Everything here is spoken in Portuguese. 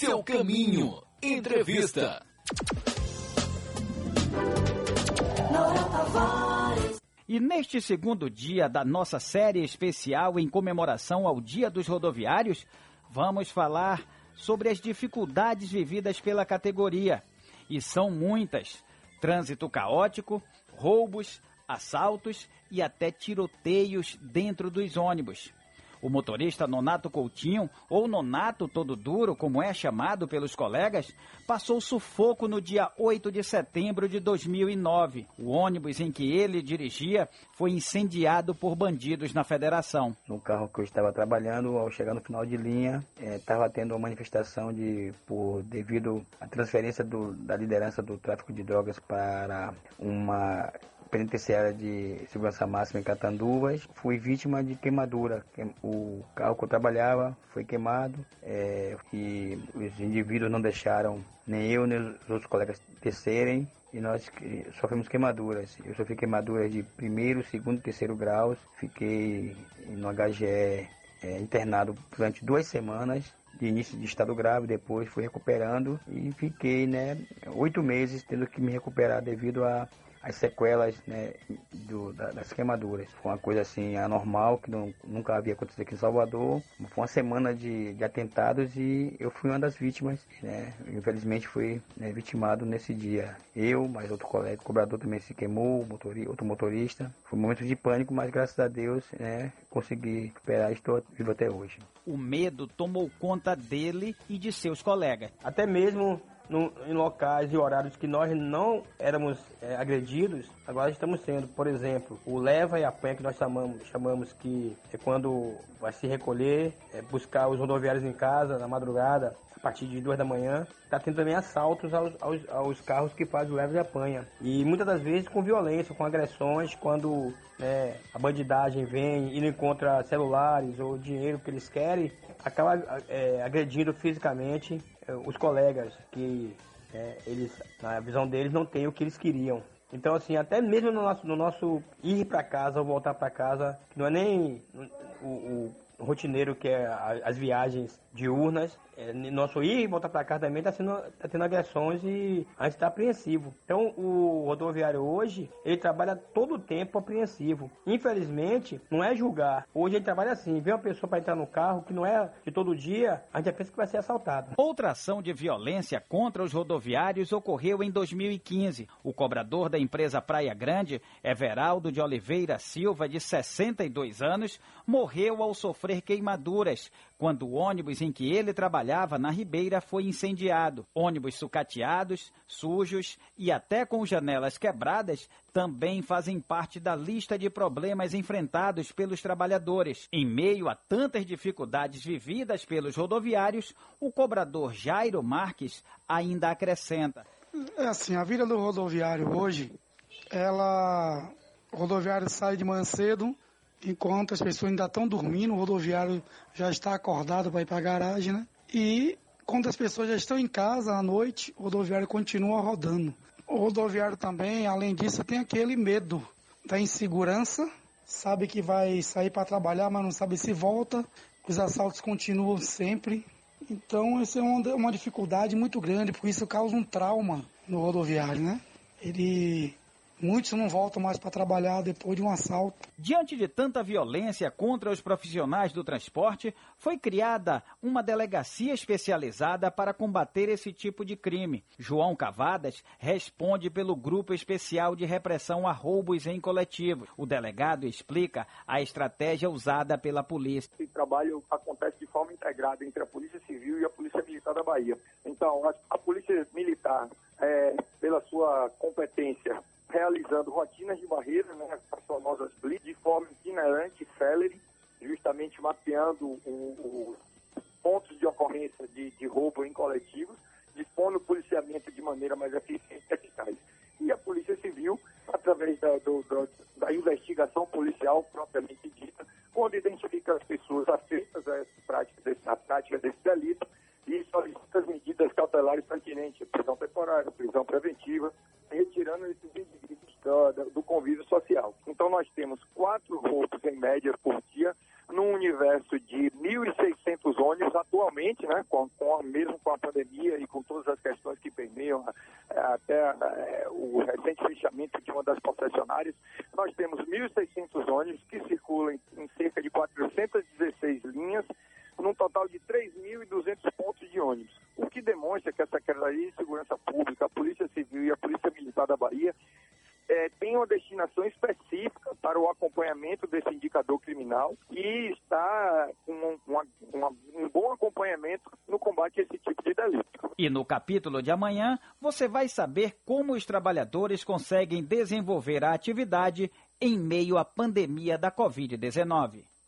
seu caminho. Entrevista. E neste segundo dia da nossa série especial em comemoração ao Dia dos Rodoviários, vamos falar sobre as dificuldades vividas pela categoria. E são muitas: trânsito caótico, roubos, assaltos e até tiroteios dentro dos ônibus. O motorista Nonato Coutinho, ou Nonato Todo Duro, como é chamado pelos colegas, passou sufoco no dia 8 de setembro de 2009. O ônibus em que ele dirigia foi incendiado por bandidos na federação. No carro que eu estava trabalhando, ao chegar no final de linha, estava é, tendo uma manifestação de, por devido à transferência do, da liderança do tráfico de drogas para uma penitenciária de segurança máxima em Catanduvas. Fui vítima de queimadura. O carro que eu trabalhava foi queimado é, e os indivíduos não deixaram nem eu nem os outros colegas descerem e nós sofremos queimaduras. Eu sofri queimaduras de primeiro, segundo terceiro graus. Fiquei no HGE é, internado durante duas semanas de início de estado grave, depois fui recuperando e fiquei né, oito meses tendo que me recuperar devido a as sequelas né, do, da, das queimaduras. Foi uma coisa assim anormal que não, nunca havia acontecido aqui em Salvador. Foi uma semana de, de atentados e eu fui uma das vítimas. Né? Infelizmente fui né, vitimado nesse dia. Eu, mais outro colega, o cobrador também se queimou, motori, outro motorista. Foi um momento de pânico, mas graças a Deus né, consegui recuperar e estou vivo até hoje. O medo tomou conta dele e de seus colegas. Até mesmo no, em locais e horários que nós não éramos é, agredidos, agora estamos sendo. Por exemplo, o leva e apanha que nós chamamos, chamamos que é quando vai se recolher, é, buscar os rodoviários em casa na madrugada, a partir de duas da manhã. Está tendo também assaltos aos, aos, aos, carros que fazem o leva e apanha. E muitas das vezes com violência, com agressões, quando né, a bandidagem vem e não encontra celulares ou dinheiro que eles querem, acaba é, agredindo fisicamente os colegas que é, eles, na visão deles, não têm o que eles queriam. Então, assim, até mesmo no nosso, no nosso ir para casa ou voltar para casa, não é nem o, o rotineiro que é as viagens diurnas. É, nosso ir e voltar para casa também está tá tendo agressões e a gente está apreensivo. Então o rodoviário hoje, ele trabalha todo o tempo apreensivo. Infelizmente, não é julgar. Hoje ele trabalha assim, vê uma pessoa para entrar no carro que não é de todo dia, a gente já pensa que vai ser assaltado. Outra ação de violência contra os rodoviários ocorreu em 2015. O cobrador da empresa Praia Grande, Everaldo de Oliveira Silva, de 62 anos, morreu ao sofrer queimaduras quando o ônibus em que ele trabalhava na Ribeira foi incendiado. Ônibus sucateados, sujos e até com janelas quebradas também fazem parte da lista de problemas enfrentados pelos trabalhadores. Em meio a tantas dificuldades vividas pelos rodoviários, o cobrador Jairo Marques ainda acrescenta. É assim, a vida do rodoviário hoje, ela. O rodoviário sai de manhã cedo, enquanto as pessoas ainda estão dormindo, o rodoviário já está acordado para ir para a garagem, né? E quando as pessoas já estão em casa à noite, o rodoviário continua rodando. O rodoviário também, além disso, tem aquele medo da insegurança, sabe que vai sair para trabalhar, mas não sabe se volta. Os assaltos continuam sempre. Então, isso é uma, uma dificuldade muito grande, porque isso causa um trauma no rodoviário, né? Ele Muitos não voltam mais para trabalhar depois de um assalto. Diante de tanta violência contra os profissionais do transporte, foi criada uma delegacia especializada para combater esse tipo de crime. João Cavadas responde pelo Grupo Especial de Repressão a Roubos em Coletivos. O delegado explica a estratégia usada pela polícia. Esse trabalho acontece de forma integrada entre a Polícia Civil e a Polícia Militar da Bahia. Então, a, a Polícia Militar, é, pela sua competência realizando rotinas de barreira, né, as famosas blitz, de forma itinerante, célere, justamente mapeando os pontos de ocorrência de, de roubo em coletivos, dispondo o policiamento de maneira mais eficiente e eficaz. E a Polícia Civil, através da, do, da investigação policial propriamente dita, quando identifica as pessoas afetas a essa prática desse, a prática desse delito e solicita as medidas cautelares pertinentes, prisão temporária, prisão preventiva, retirando esses indivíduos do, convívio social. Então nós temos quatro roubos em média por dia, num universo de 1.600 ônibus atualmente, né, com, com, mesmo com a pandemia e com todas as questões que permeiam é, até é, o recente fechamento de uma das concessionárias, nós temos 1.600 ônibus que circulam em, em cerca de 416 linhas, num total de 3.200 pontos ônibus, o que demonstra que a Secretaria de Segurança Pública, a Polícia Civil e a Polícia Militar da Bahia é, tem uma destinação específica para o acompanhamento desse indicador criminal e está com uma, uma, um bom acompanhamento no combate a esse tipo de delito. E no capítulo de amanhã, você vai saber como os trabalhadores conseguem desenvolver a atividade em meio à pandemia da Covid-19.